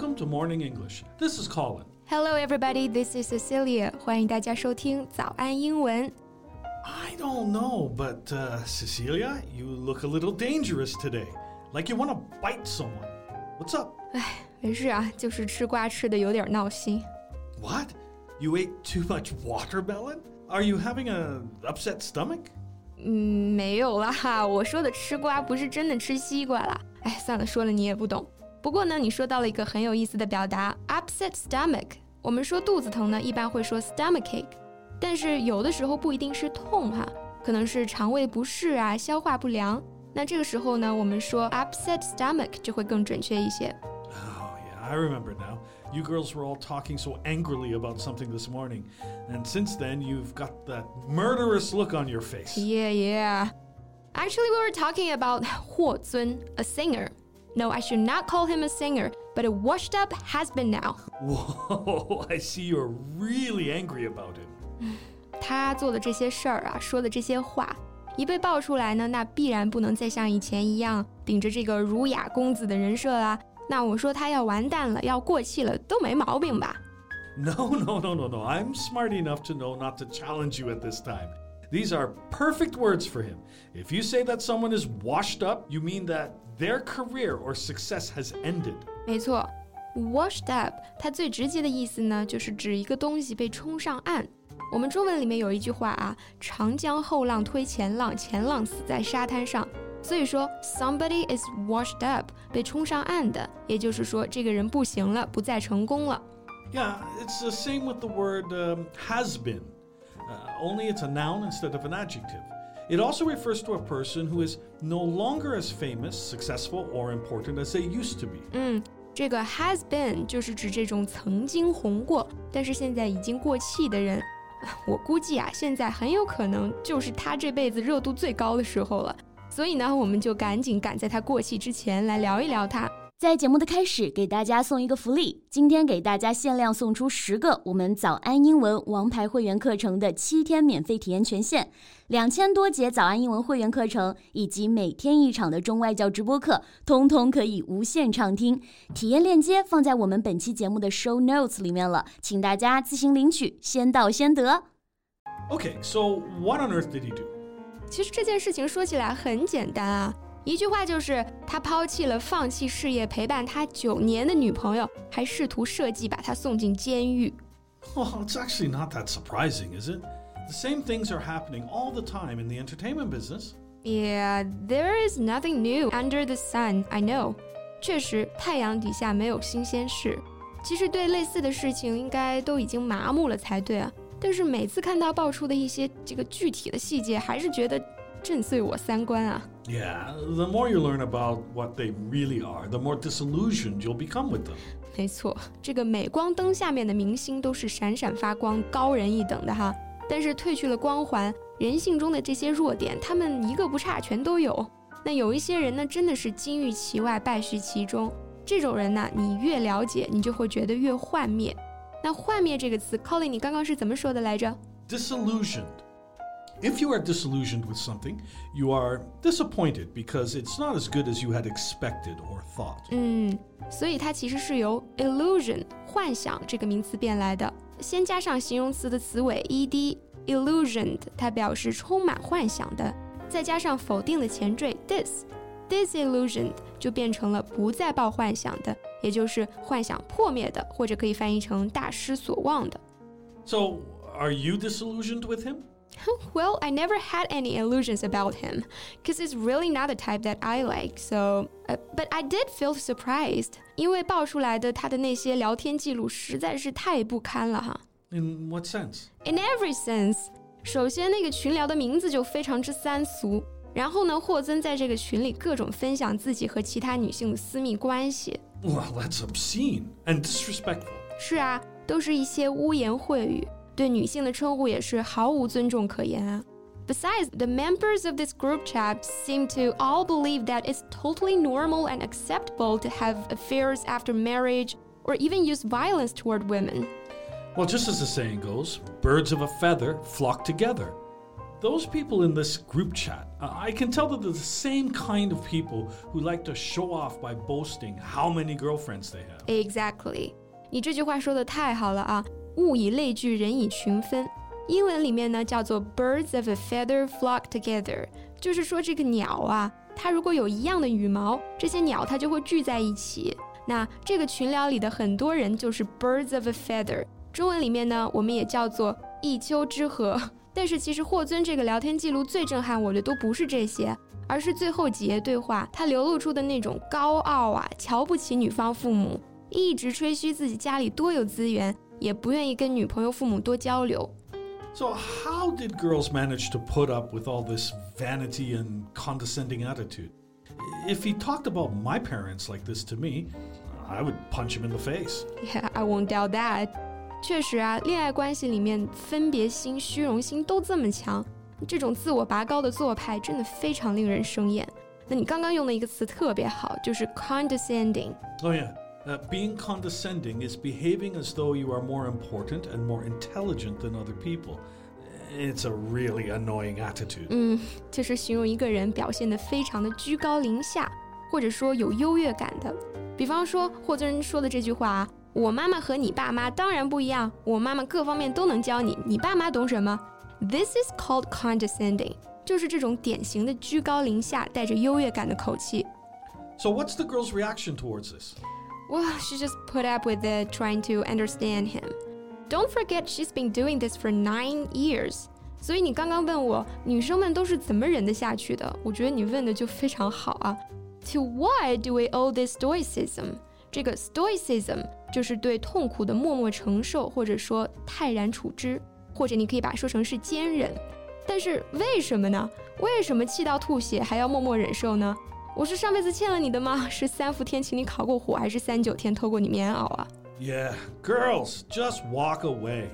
Welcome to Morning English. This is Colin. Hello, everybody. This is Cecilia. 欢迎大家收听早安英文。 I don't know, but uh, Cecilia, you look a little dangerous today. Like you want to bite someone. What's up? 没事啊，就是吃瓜吃的有点闹心。 What? You ate too much watermelon? Are you having a upset stomach? 嗯，没有啦，我说的吃瓜不是真的吃西瓜啦。哎，算了，说了你也不懂。 不过呢，你说到了一个很有意思的表达，upset stomach。我们说肚子疼呢，一般会说 stomachache，但是有的时候不一定是痛哈，可能是肠胃不适啊，消化不良。那这个时候呢，我们说 upset stomach 就会更准确一些。 Oh, yeah, I remember now. You girls were all talking so angrily about something this morning. And since then, you've got that murderous look on your face. Yeah, yeah. Actually, we were talking about Huo Zun, a singer. No, I should not call him a singer, but a washed up has-been now. Whoa, I see you're really angry about him. 他做的这些事儿啊，说的这些话，一被爆出来呢，那必然不能再像以前一样顶着这个儒雅公子的人设啦。那我说他要完蛋了，要过气了，都没毛病吧？ No, no, no, no, no. I'm smart enough to know not to challenge you at this time. These are perfect words for him. If you say that someone is washed up, you mean that their career or success has ended. 没错，washed up，它最直接的意思呢，就是指一个东西被冲上岸。我们中文里面有一句话啊，“长江后浪推前浪，前浪死在沙滩上”。所以说，somebody is washed up，被冲上岸的，也就是说，这个人不行了，不再成功了。 Yeah, it's the same with the word um, has been, uh, only it's a noun instead of an adjective. It also refers to a person who is no longer as famous, successful, or important as they used to be. 嗯，这个 has been 就是指这种曾经红过，但是现在已经过气的人。我估计啊，现在很有可能就是他这辈子热度最高的时候了。所以呢，我们就赶紧赶在他过气之前来聊一聊他。 在节目的开始，给大家送一个福利，今天给大家限量送出十个我们早安英文王牌会员课程的七天免费体验权限，两千多节早安英文会员课程以及每天一场的中外教直播课，通通可以无限畅听。体验链接放在我们本期节目的 show notes 里面了，请大家自行领取，先到先得。Okay, so what on earth did he do? 其实这件事情说起来很简单啊，一句话就是他抛弃了放弃事业陪伴他九年的女朋友，还试图设计把他送进监狱。Well, it's actually not that surprising, is it? The same things are happening all the time in the entertainment business. Yeah, there is nothing new under the sun. I know. 确实，太阳底下没有新鲜事。其实对类似的事情，应该都已经麻木了才对啊。但是每次看到爆出的一些这个具体的细节，还是觉得震碎我三观啊。Yeah, the more you learn about what they really are, the more disillusioned you'll become with them. 没错，这个镁光灯下面的明星都是闪闪发光、高人一等的哈。但是褪去了光环，人性中的这些弱点，他们一个不差，全都有。那有一些人呢，真的是金玉其外，败絮其中。这种人呢，你越了解，你就会觉得越幻灭。那幻灭这个词，Colin，你刚刚是怎么说的来着？ Disillusioned. If you are disillusioned with something, you are disappointed because it's not as good as you had expected or thought. 嗯，所以它其实是由 illusion 幻想这个名词变来的，先加上形容词的词尾 ed illusioned，它表示充满幻想的，再加上否定的前缀 dis disillusioned 就变成了不再抱幻想的，也就是幻想破灭的，或者可以翻译成大失所望的。 So, are you disillusioned with him? well, I never had any illusions about him, because it's really not the type that I like, so. Uh, but I did feel surprised, In what sense? In every sense. 首先，那个群聊的名字就非常之三俗。然后呢，霍尊在这个群里各种分享自己和其他女性的私密关系。Wow, that's obscene and disrespectful. 是啊，都是一些污言秽语。对女性的称呼也是毫无尊重可言啊。Besides, the members of this group chat seem to all believe that it's totally normal and acceptable to have affairs after marriage or even use violence toward women. Well, just as the saying goes, birds of a feather flock together. those people in this group chat, uh, I can tell that they're the same kind of people who like to show off by boasting how many girlfriends they have. Exactly，你这句话说的太好了啊！ 物以类聚，人以群分。英文里面呢叫做 birds of a feather flock together，就是说这个鸟啊，它如果有一样的羽毛，这些鸟它就会聚在一起。那这个群聊里的很多人就是 birds of a feather，中文里面呢我们也叫做一丘之貉。但是其实霍尊这个聊天记录最震撼我的都不是这些，而是最后几页对话，他流露出的那种高傲啊，瞧不起女方父母，一直吹嘘自己家里多有资源，也不愿意跟女朋友父母多交流。So, how did girls manage to put up with all this vanity and condescending attitude? If he talked about my parents like this to me, I would punch him in the face. Yeah, I won't doubt that. 确实啊，恋爱关系里面分别心、虚荣心都这么强，这种自我拔高的做派真的非常令人生厌。那你刚刚用的一个词特别好，就是 condescending。Oh yeah. Uh, being condescending is behaving as though you are more important and more intelligent than other people. It's a really annoying attitude. 嗯，就是形容一个人表现得非常的居高临下，或者说有优越感的。比方说霍尊说的这句话啊。我妈妈和你爸妈当然不一样，我妈妈各方面都能教你，你爸妈懂什么？This is called condescending，就是这种典型的居高临下、带着优越感的口气。So what's the girl's reaction towards this? Well, she just put up with it, trying to understand him. Don't forget, she's been doing this for nine years. 所以你刚刚问我，女生们都是怎么忍得下去的？我觉得你问的就非常好啊。To what do we owe this stoicism? 这个 stoicism 就是对痛苦的默默承受，或者说泰然处之，或者你可以把它说成是坚忍。但是为什么呢？为什么气到吐血还要默默忍受呢？ 我是上辈子欠了你的吗？是三伏天请你烤过火，还是三九天偷过你棉袄啊？Yeah, girls, just walk away.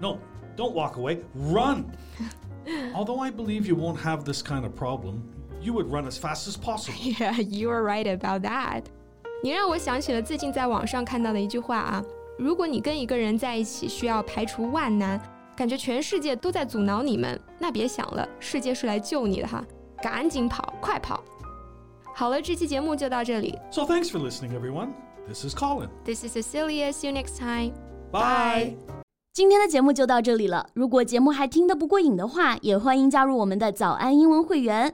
No, don't walk away. Run. Although I believe you won't have this kind of problem, you would run as fast as possible. Yeah, you are right about that. 你让我想起了最近在网上看到的一句话啊，如果你跟一个人在一起需要排除万难，感觉全世界都在阻挠你们，那别想了，世界是来救你的哈，赶紧跑，快跑！好了，这期节目就到这里。So thanks for listening, everyone. This is Colin. This is Cecilia. See you next time. Bye. 今天的节目就到这里了。如果节目还听得不过瘾的话，也欢迎加入我们的早安英文会员。